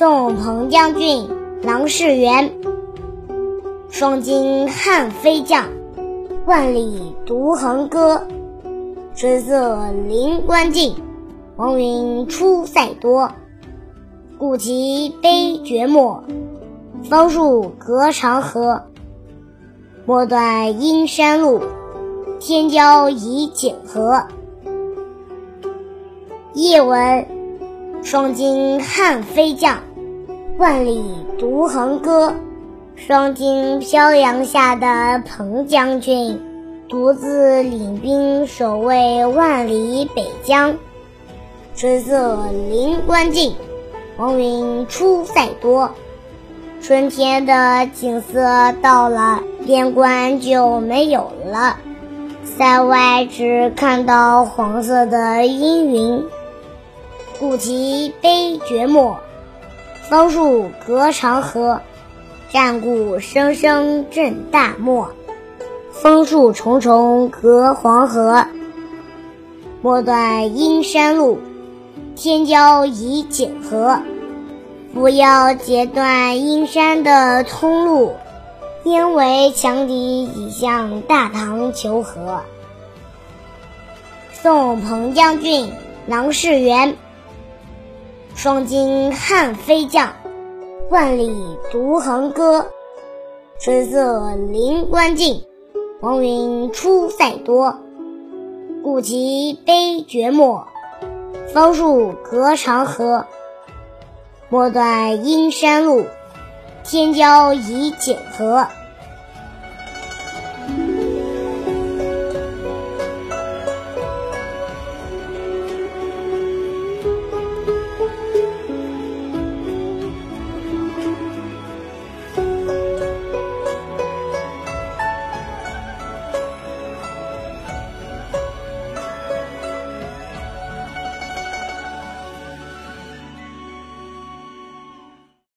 送彭将军郎世元。双金汉飞将，万里独横歌。春色临关近，黄云出塞多。故其悲绝漠，方树隔长河。莫断阴山路，天骄已检河。译文：双金汉飞将，万里独横歌。双金飘扬下的彭将军，独自领兵守卫万里北疆。春色临关境，黄云出塞多。春天的景色到了，边关就没有了，塞外只看到黄色的阴云。故其悲绝末，枫树隔长河。战鼓声声震大漠，枫树重重隔黄河。莫断阴山路，天骄已检河。不要截断阴山的通路，因为强敌已向大唐求和。送彭将军郎世元。双金汉飞将。万里独横歌，春色临关近，黄云出塞多。故其悲绝末，方树隔长河。莫断阴山路，天骄已检河。